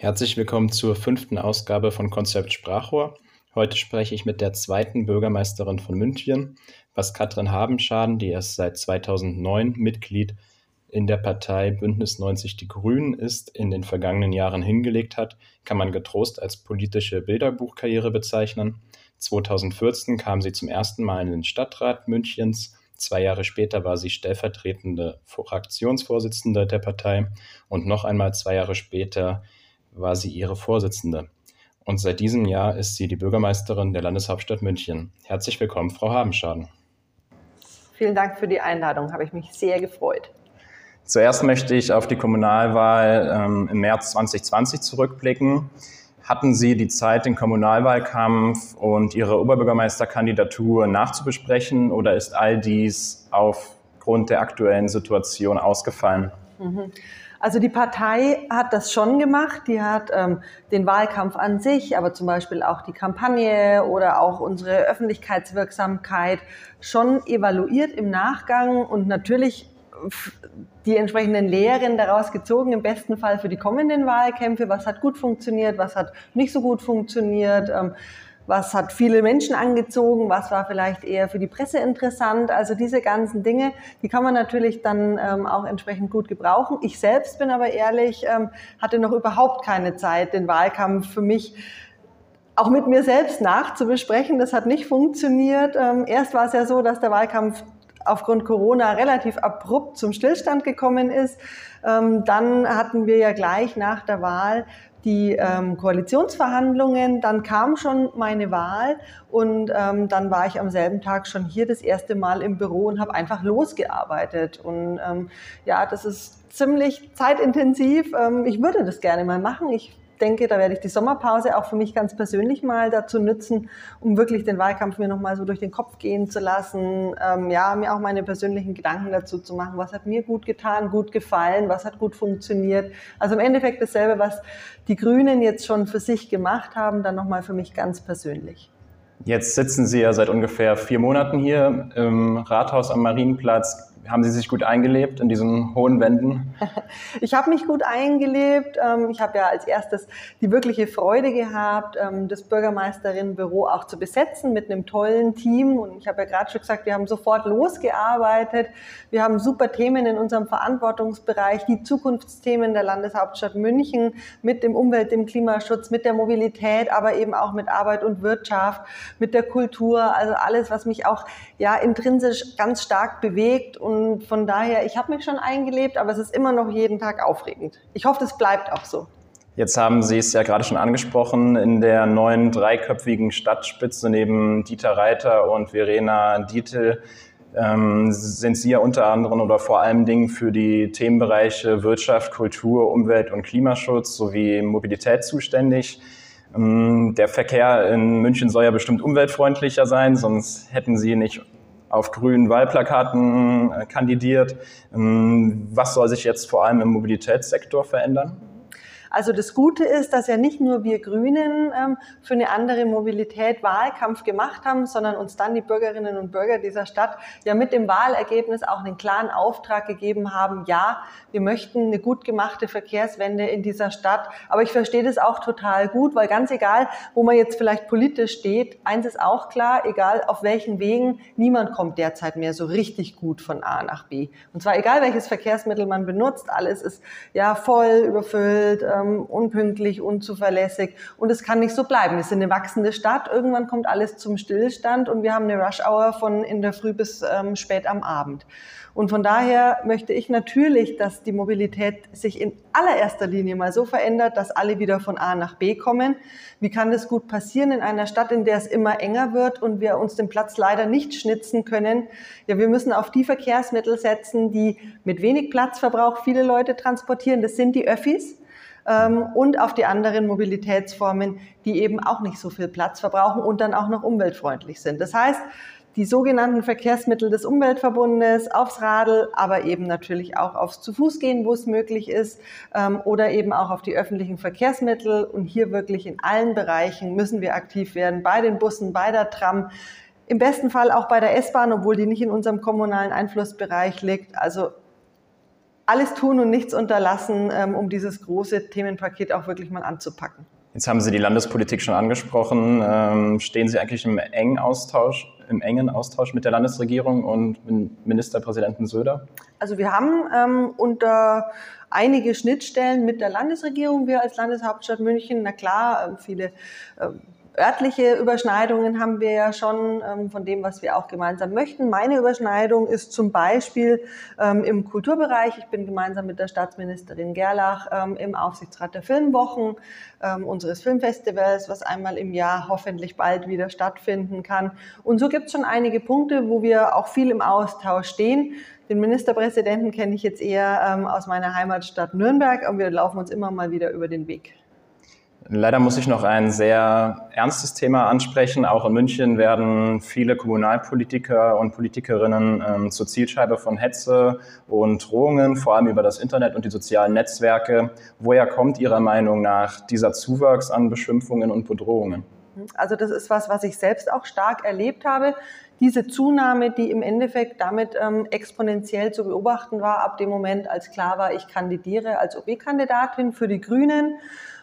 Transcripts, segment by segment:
Herzlich willkommen zur fünften Ausgabe von Konzept Sprachrohr. Heute spreche ich mit der zweiten Bürgermeisterin von München, was Katrin Habenschaden, die erst seit 2009 Mitglied in der Partei Bündnis 90 Die Grünen ist, in den vergangenen Jahren hingelegt hat, kann man getrost als politische Bilderbuchkarriere bezeichnen. 2014 kam sie zum ersten Mal in den Stadtrat Münchens. Zwei Jahre später war sie stellvertretende Fraktionsvorsitzende der Partei und noch einmal zwei Jahre später war sie ihre Vorsitzende. Und seit diesem Jahr ist sie die Bürgermeisterin der Landeshauptstadt München. Herzlich willkommen, Frau Habenschaden. Vielen Dank für die Einladung, habe ich mich sehr gefreut. Zuerst möchte ich auf die Kommunalwahl ähm, im März 2020 zurückblicken. Hatten Sie die Zeit, den Kommunalwahlkampf und Ihre Oberbürgermeisterkandidatur nachzubesprechen oder ist all dies aufgrund der aktuellen Situation ausgefallen? Mhm. Also die Partei hat das schon gemacht. Die hat ähm, den Wahlkampf an sich, aber zum Beispiel auch die Kampagne oder auch unsere Öffentlichkeitswirksamkeit schon evaluiert im Nachgang und natürlich die entsprechenden Lehren daraus gezogen, im besten Fall für die kommenden Wahlkämpfe. Was hat gut funktioniert, was hat nicht so gut funktioniert. Ähm, was hat viele Menschen angezogen, was war vielleicht eher für die Presse interessant. Also diese ganzen Dinge, die kann man natürlich dann ähm, auch entsprechend gut gebrauchen. Ich selbst bin aber ehrlich, ähm, hatte noch überhaupt keine Zeit, den Wahlkampf für mich auch mit mir selbst nachzubesprechen. Das hat nicht funktioniert. Ähm, erst war es ja so, dass der Wahlkampf aufgrund Corona relativ abrupt zum Stillstand gekommen ist. Ähm, dann hatten wir ja gleich nach der Wahl die ähm, Koalitionsverhandlungen, dann kam schon meine Wahl und ähm, dann war ich am selben Tag schon hier das erste Mal im Büro und habe einfach losgearbeitet. Und ähm, ja, das ist ziemlich zeitintensiv. Ähm, ich würde das gerne mal machen. Ich denke, da werde ich die Sommerpause auch für mich ganz persönlich mal dazu nutzen, um wirklich den Wahlkampf mir nochmal so durch den Kopf gehen zu lassen, ähm, ja, mir auch meine persönlichen Gedanken dazu zu machen, was hat mir gut getan, gut gefallen, was hat gut funktioniert. Also im Endeffekt dasselbe, was die Grünen jetzt schon für sich gemacht haben, dann nochmal für mich ganz persönlich. Jetzt sitzen Sie ja seit ungefähr vier Monaten hier im Rathaus am Marienplatz. Haben Sie sich gut eingelebt in diesen hohen Wänden? Ich habe mich gut eingelebt. Ähm, ich habe ja als erstes die wirkliche Freude gehabt, ähm, das Bürgermeisterinnenbüro auch zu besetzen mit einem tollen Team. Und ich habe ja gerade schon gesagt, wir haben sofort losgearbeitet. Wir haben super Themen in unserem Verantwortungsbereich, die Zukunftsthemen der Landeshauptstadt München mit dem Umwelt, dem Klimaschutz, mit der Mobilität, aber eben auch mit Arbeit und Wirtschaft, mit der Kultur. Also alles, was mich auch ja intrinsisch ganz stark bewegt und und von daher, ich habe mich schon eingelebt, aber es ist immer noch jeden Tag aufregend. Ich hoffe, es bleibt auch so. Jetzt haben Sie es ja gerade schon angesprochen, in der neuen dreiköpfigen Stadtspitze neben Dieter Reiter und Verena Dietl ähm, sind Sie ja unter anderem oder vor allen Dingen für die Themenbereiche Wirtschaft, Kultur, Umwelt und Klimaschutz sowie Mobilität zuständig. Ähm, der Verkehr in München soll ja bestimmt umweltfreundlicher sein, sonst hätten Sie nicht auf grünen Wahlplakaten äh, kandidiert. Ähm, was soll sich jetzt vor allem im Mobilitätssektor verändern? Also das Gute ist, dass ja nicht nur wir Grünen ähm, für eine andere Mobilität Wahlkampf gemacht haben, sondern uns dann die Bürgerinnen und Bürger dieser Stadt ja mit dem Wahlergebnis auch einen klaren Auftrag gegeben haben, ja, wir möchten eine gut gemachte Verkehrswende in dieser Stadt. Aber ich verstehe das auch total gut, weil ganz egal, wo man jetzt vielleicht politisch steht, eins ist auch klar, egal auf welchen Wegen, niemand kommt derzeit mehr so richtig gut von A nach B. Und zwar egal welches Verkehrsmittel man benutzt, alles ist ja voll überfüllt, ähm, unpünktlich, unzuverlässig und es kann nicht so bleiben. Wir sind eine wachsende Stadt, irgendwann kommt alles zum Stillstand und wir haben eine Rush-Hour von in der Früh bis ähm, spät am Abend. Und von daher möchte ich natürlich, dass die Mobilität sich in allererster Linie mal so verändert, dass alle wieder von A nach B kommen. Wie kann das gut passieren in einer Stadt, in der es immer enger wird und wir uns den Platz leider nicht schnitzen können? Ja, wir müssen auf die Verkehrsmittel setzen, die mit wenig Platzverbrauch viele Leute transportieren. Das sind die Öffis ähm, und auf die anderen Mobilitätsformen, die eben auch nicht so viel Platz verbrauchen und dann auch noch umweltfreundlich sind. Das heißt, die sogenannten Verkehrsmittel des Umweltverbundes aufs Radl, aber eben natürlich auch aufs Zu-Fuß-Gehen, wo es möglich ist, ähm, oder eben auch auf die öffentlichen Verkehrsmittel. Und hier wirklich in allen Bereichen müssen wir aktiv werden, bei den Bussen, bei der Tram, im besten Fall auch bei der S-Bahn, obwohl die nicht in unserem kommunalen Einflussbereich liegt. Also alles tun und nichts unterlassen, ähm, um dieses große Themenpaket auch wirklich mal anzupacken. Jetzt haben Sie die Landespolitik schon angesprochen. Ähm, stehen Sie eigentlich im engen Austausch, im engen Austausch mit der Landesregierung und mit Ministerpräsidenten Söder? Also wir haben ähm, unter einige Schnittstellen mit der Landesregierung, wir als Landeshauptstadt München, na klar, äh, viele äh, örtliche Überschneidungen haben wir ja schon ähm, von dem, was wir auch gemeinsam möchten. Meine Überschneidung ist zum Beispiel ähm, im Kulturbereich. Ich bin gemeinsam mit der Staatsministerin Gerlach ähm, im Aufsichtsrat der Filmwochen ähm, unseres Filmfestivals, was einmal im Jahr hoffentlich bald wieder stattfinden kann. Und so gibt es schon einige Punkte, wo wir auch viel im Austausch stehen. Den Ministerpräsidenten kenne ich jetzt eher ähm, aus meiner Heimatstadt Nürnberg, und wir laufen uns immer mal wieder über den Weg. Leider muss ich noch ein sehr ernstes Thema ansprechen. Auch in München werden viele Kommunalpolitiker und Politikerinnen ähm, zur Zielscheibe von Hetze und Drohungen, vor allem über das Internet und die sozialen Netzwerke. Woher kommt Ihrer Meinung nach dieser Zuwachs an Beschimpfungen und Bedrohungen? Also das ist was, was ich selbst auch stark erlebt habe. Diese Zunahme, die im Endeffekt damit ähm, exponentiell zu beobachten war, ab dem Moment, als klar war, ich kandidiere als OB-Kandidatin für die Grünen.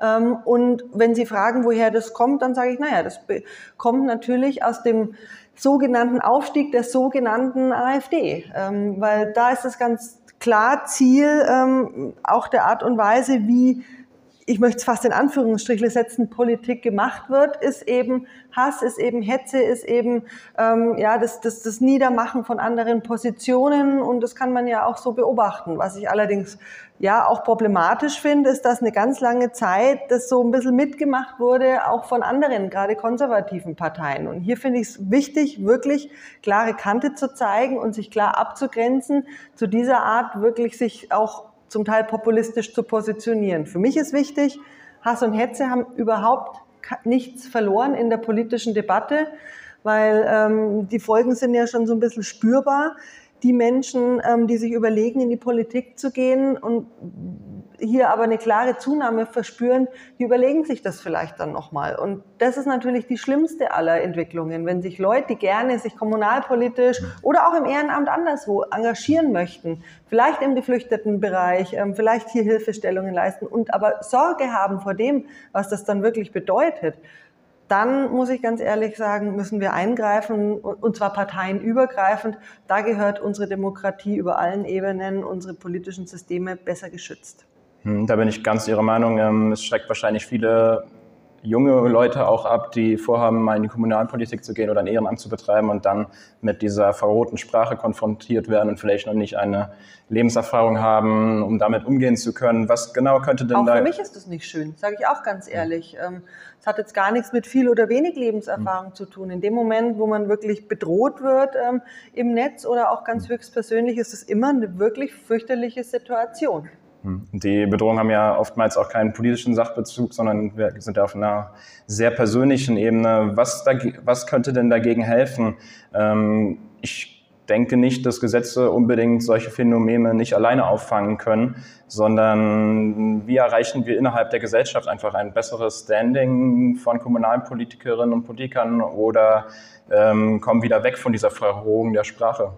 Ähm, und wenn Sie fragen, woher das kommt, dann sage ich, naja, das kommt natürlich aus dem sogenannten Aufstieg der sogenannten AfD, ähm, weil da ist es ganz klar Ziel ähm, auch der Art und Weise, wie ich möchte es fast in Anführungsstriche setzen, Politik gemacht wird, ist eben Hass, ist eben Hetze, ist eben ähm, ja das, das, das Niedermachen von anderen Positionen und das kann man ja auch so beobachten. Was ich allerdings ja auch problematisch finde, ist, dass eine ganz lange Zeit das so ein bisschen mitgemacht wurde, auch von anderen, gerade konservativen Parteien. Und hier finde ich es wichtig, wirklich klare Kante zu zeigen und sich klar abzugrenzen, zu dieser Art wirklich sich auch zum Teil populistisch zu positionieren. Für mich ist wichtig, Hass und Hetze haben überhaupt nichts verloren in der politischen Debatte, weil ähm, die Folgen sind ja schon so ein bisschen spürbar. Die Menschen, ähm, die sich überlegen, in die Politik zu gehen und hier aber eine klare Zunahme verspüren, die überlegen sich das vielleicht dann nochmal. Und das ist natürlich die schlimmste aller Entwicklungen, wenn sich Leute, die gerne sich kommunalpolitisch oder auch im Ehrenamt anderswo engagieren möchten, vielleicht im Geflüchtetenbereich, ähm, vielleicht hier Hilfestellungen leisten und aber Sorge haben vor dem, was das dann wirklich bedeutet, dann muss ich ganz ehrlich sagen, müssen wir eingreifen und zwar parteienübergreifend. Da gehört unsere Demokratie über allen Ebenen, unsere politischen Systeme besser geschützt. Hm, da bin ich ganz Ihrer Meinung. Ähm, es schreckt wahrscheinlich viele junge Leute auch ab, die vorhaben, mal in die Kommunalpolitik zu gehen oder ein Ehrenamt zu betreiben und dann mit dieser verroten Sprache konfrontiert werden und vielleicht noch nicht eine Lebenserfahrung haben, um damit umgehen zu können. Was genau könnte denn auch da... Für mich ist das nicht schön, sage ich auch ganz ehrlich. Ähm, es hat jetzt gar nichts mit viel oder wenig Lebenserfahrung mhm. zu tun. In dem Moment, wo man wirklich bedroht wird ähm, im Netz oder auch ganz höchstpersönlich, ist es immer eine wirklich fürchterliche Situation. Die Bedrohungen haben ja oftmals auch keinen politischen Sachbezug, sondern wir sind auf einer sehr persönlichen Ebene. Was, da, was könnte denn dagegen helfen? Ähm, ich denke nicht, dass Gesetze unbedingt solche Phänomene nicht alleine auffangen können, sondern wie erreichen wir innerhalb der Gesellschaft einfach ein besseres Standing von Kommunalpolitikerinnen und Politikern oder ähm, kommen wieder weg von dieser Verrohung der Sprache?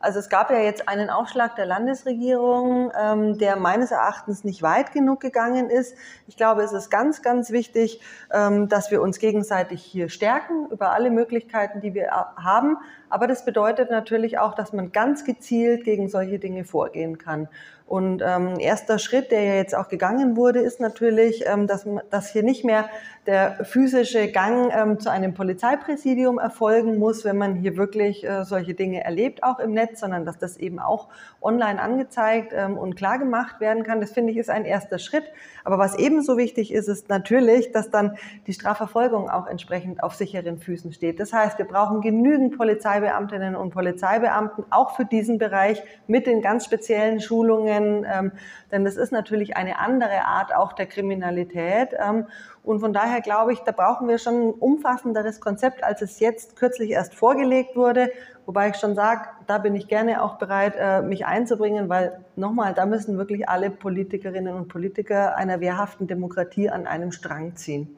Also es gab ja jetzt einen Aufschlag der Landesregierung, ähm, der meines Erachtens nicht weit genug gegangen ist. Ich glaube, es ist ganz, ganz wichtig, ähm, dass wir uns gegenseitig hier stärken über alle Möglichkeiten, die wir haben. Aber das bedeutet natürlich auch, dass man ganz gezielt gegen solche Dinge vorgehen kann. Und ähm, erster Schritt, der ja jetzt auch gegangen wurde, ist natürlich, ähm, dass, dass hier nicht mehr der physische Gang ähm, zu einem Polizeipräsidium erfolgen muss, wenn man hier wirklich äh, solche Dinge erlebt, auch im Netz, sondern dass das eben auch online angezeigt ähm, und klar gemacht werden kann. Das finde ich ist ein erster Schritt. Aber was ebenso wichtig ist, ist natürlich, dass dann die Strafverfolgung auch entsprechend auf sicheren Füßen steht. Das heißt, wir brauchen genügend Polizeibeamtinnen und Polizeibeamten, auch für diesen Bereich mit den ganz speziellen Schulungen, ähm, denn das ist natürlich eine andere Art auch der Kriminalität. Ähm, und von daher glaube ich, da brauchen wir schon ein umfassenderes Konzept, als es jetzt kürzlich erst vorgelegt wurde. Wobei ich schon sage, da bin ich gerne auch bereit, äh, mich einzubringen, weil nochmal, da müssen wirklich alle Politikerinnen und Politiker einer wehrhaften Demokratie an einem Strang ziehen.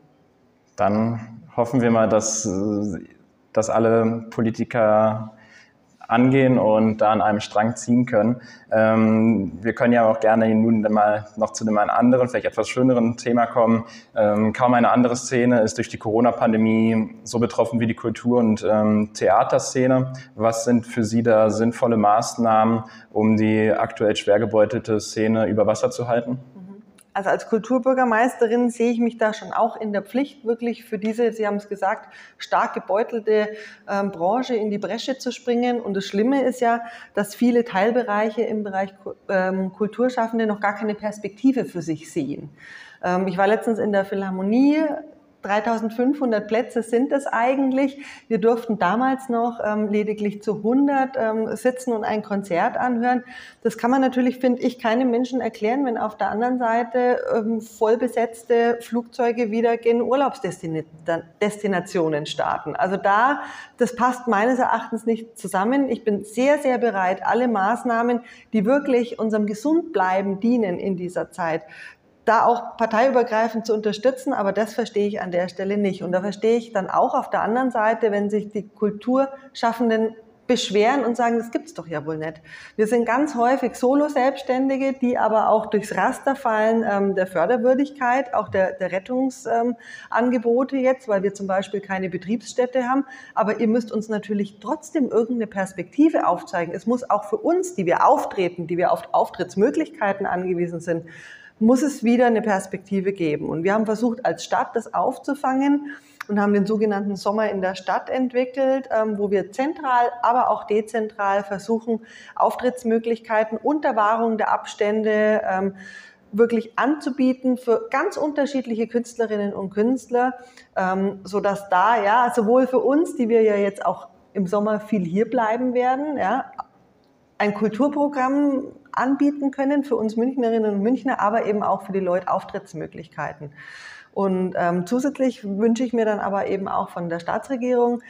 Dann hoffen wir mal, dass, dass alle Politiker angehen und da an einem Strang ziehen können. Ähm, wir können ja auch gerne nun mal noch zu einem anderen, vielleicht etwas schöneren Thema kommen. Ähm, kaum eine andere Szene ist durch die Corona-Pandemie so betroffen wie die Kultur- und ähm, Theaterszene. Was sind für Sie da sinnvolle Maßnahmen, um die aktuell schwer gebeutelte Szene über Wasser zu halten? Also als Kulturbürgermeisterin sehe ich mich da schon auch in der Pflicht, wirklich für diese, Sie haben es gesagt, stark gebeutelte ähm, Branche in die Bresche zu springen. Und das Schlimme ist ja, dass viele Teilbereiche im Bereich ähm, Kulturschaffende noch gar keine Perspektive für sich sehen. Ähm, ich war letztens in der Philharmonie 3500 Plätze sind es eigentlich. Wir durften damals noch ähm, lediglich zu 100 ähm, sitzen und ein Konzert anhören. Das kann man natürlich, finde ich, keinem Menschen erklären, wenn auf der anderen Seite ähm, vollbesetzte Flugzeuge wieder gen Urlaubsdestinationen starten. Also da, das passt meines Erachtens nicht zusammen. Ich bin sehr, sehr bereit, alle Maßnahmen, die wirklich unserem Gesundbleiben dienen in dieser Zeit, da auch parteiübergreifend zu unterstützen, aber das verstehe ich an der Stelle nicht. Und da verstehe ich dann auch auf der anderen Seite, wenn sich die Kulturschaffenden beschweren und sagen, das gibt's doch ja wohl nicht. Wir sind ganz häufig Solo-Selbstständige, die aber auch durchs Raster fallen ähm, der Förderwürdigkeit, auch der, der Rettungsangebote ähm, jetzt, weil wir zum Beispiel keine Betriebsstätte haben. Aber ihr müsst uns natürlich trotzdem irgendeine Perspektive aufzeigen. Es muss auch für uns, die wir auftreten, die wir auf Auftrittsmöglichkeiten angewiesen sind, muss es wieder eine Perspektive geben. Und wir haben versucht, als Stadt das aufzufangen und haben den sogenannten Sommer in der Stadt entwickelt, ähm, wo wir zentral, aber auch dezentral versuchen, Auftrittsmöglichkeiten unter Wahrung der Abstände ähm, wirklich anzubieten für ganz unterschiedliche Künstlerinnen und Künstler, ähm, so dass da ja sowohl für uns, die wir ja jetzt auch im Sommer viel hier bleiben werden, ja, ein Kulturprogramm anbieten können für uns Münchnerinnen und Münchner, aber eben auch für die Leute Auftrittsmöglichkeiten. Und ähm, zusätzlich wünsche ich mir dann aber eben auch von der Staatsregierung,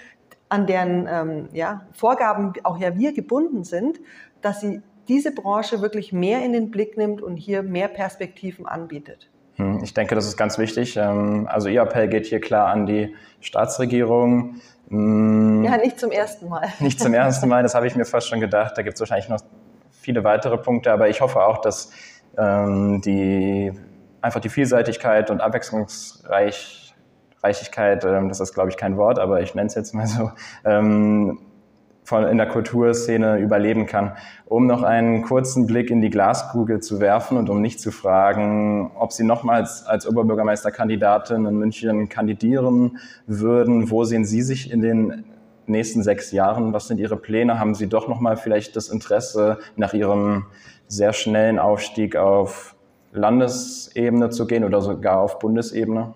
an deren ähm, ja, Vorgaben auch ja wir gebunden sind, dass sie diese Branche wirklich mehr in den Blick nimmt und hier mehr Perspektiven anbietet. Hm, ich denke, das ist ganz wichtig. Ähm, also Ihr Appell geht hier klar an die Staatsregierung. Hm, ja, nicht zum ersten Mal. Nicht zum ersten Mal, das habe ich mir fast schon gedacht. Da gibt es wahrscheinlich noch viele weitere Punkte, aber ich hoffe auch, dass ähm, die einfach die Vielseitigkeit und Abwechslungsreichigkeit, ähm, das ist glaube ich kein Wort, aber ich nenne es jetzt mal so, ähm, von, in der Kulturszene überleben kann. Um noch einen kurzen Blick in die Glaskugel zu werfen und um nicht zu fragen, ob Sie nochmals als Oberbürgermeisterkandidatin in München kandidieren würden, wo sehen Sie sich in den nächsten sechs Jahren? Was sind Ihre Pläne? Haben Sie doch nochmal vielleicht das Interesse, nach Ihrem sehr schnellen Aufstieg auf Landesebene zu gehen oder sogar auf Bundesebene?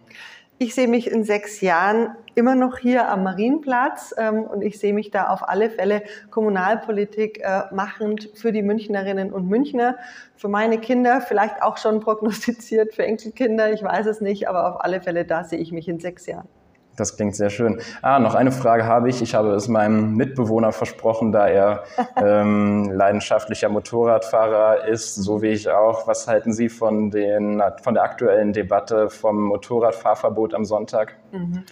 Ich sehe mich in sechs Jahren immer noch hier am Marienplatz ähm, und ich sehe mich da auf alle Fälle Kommunalpolitik äh, machend für die Münchnerinnen und Münchner, für meine Kinder, vielleicht auch schon prognostiziert für Enkelkinder, ich weiß es nicht, aber auf alle Fälle da sehe ich mich in sechs Jahren. Das klingt sehr schön. Ah, noch eine Frage habe ich. Ich habe es meinem Mitbewohner versprochen, da er ähm, leidenschaftlicher Motorradfahrer ist, so wie ich auch. Was halten Sie von, den, von der aktuellen Debatte vom Motorradfahrverbot am Sonntag? Mhm.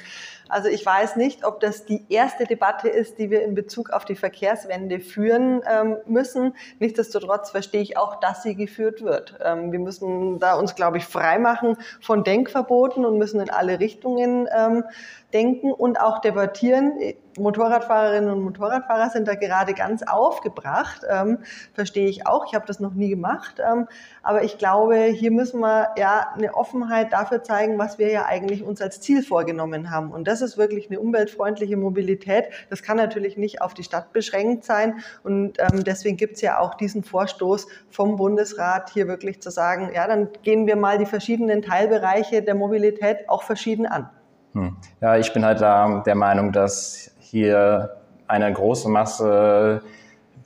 Also ich weiß nicht, ob das die erste Debatte ist, die wir in Bezug auf die Verkehrswende führen ähm, müssen. Nichtsdestotrotz verstehe ich auch, dass sie geführt wird. Ähm, wir müssen da uns, glaube ich, freimachen von Denkverboten und müssen in alle Richtungen ähm, denken und auch debattieren. Motorradfahrerinnen und Motorradfahrer sind da gerade ganz aufgebracht, ähm, verstehe ich auch. Ich habe das noch nie gemacht, ähm, aber ich glaube, hier müssen wir ja eine Offenheit dafür zeigen, was wir ja eigentlich uns als Ziel vorgenommen haben. Und das ist wirklich eine umweltfreundliche Mobilität. Das kann natürlich nicht auf die Stadt beschränkt sein und ähm, deswegen gibt es ja auch diesen Vorstoß vom Bundesrat, hier wirklich zu sagen, ja, dann gehen wir mal die verschiedenen Teilbereiche der Mobilität auch verschieden an. Hm. Ja, ich bin halt da der Meinung, dass hier eine große Masse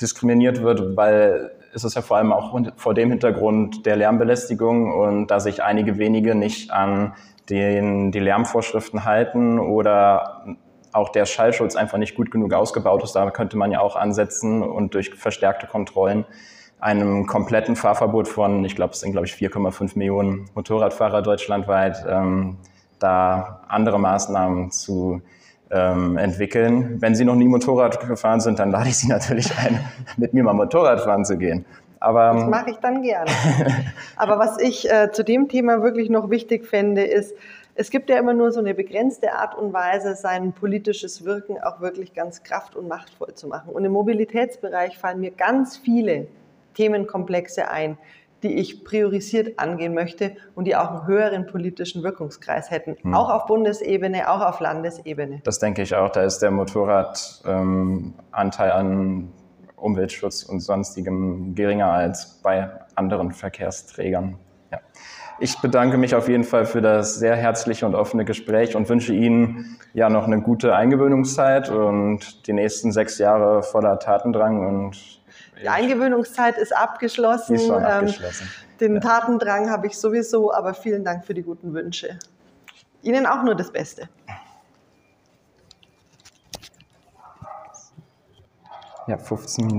diskriminiert wird, weil es ist ja vor allem auch vor dem Hintergrund der Lärmbelästigung und da sich einige wenige nicht an den, die Lärmvorschriften halten oder auch der Schallschutz einfach nicht gut genug ausgebaut ist. Da könnte man ja auch ansetzen und durch verstärkte Kontrollen einem kompletten Fahrverbot von, ich glaube, es sind, glaube ich, 4,5 Millionen Motorradfahrer deutschlandweit, ähm, da andere Maßnahmen zu ähm, entwickeln. Wenn Sie noch nie Motorrad gefahren sind, dann lade ich Sie natürlich ein, mit mir mal Motorrad fahren zu gehen. Aber, das mache ich dann gerne. Aber was ich äh, zu dem Thema wirklich noch wichtig fände, ist, es gibt ja immer nur so eine begrenzte Art und Weise, sein politisches Wirken auch wirklich ganz kraft- und machtvoll zu machen. Und im Mobilitätsbereich fallen mir ganz viele Themenkomplexe ein, die ich priorisiert angehen möchte und die auch einen höheren politischen Wirkungskreis hätten, hm. auch auf Bundesebene, auch auf Landesebene. Das denke ich auch. Da ist der Motorradanteil ähm, an Umweltschutz und sonstigem geringer als bei anderen Verkehrsträgern. Ja. Ich bedanke mich auf jeden Fall für das sehr herzliche und offene Gespräch und wünsche Ihnen ja noch eine gute Eingewöhnungszeit und die nächsten sechs Jahre voller Tatendrang und die Eingewöhnungszeit ist abgeschlossen. Ist schon abgeschlossen. Ähm, den ja. Tatendrang habe ich sowieso, aber vielen Dank für die guten Wünsche. Ihnen auch nur das Beste. Ja, 15 Minuten.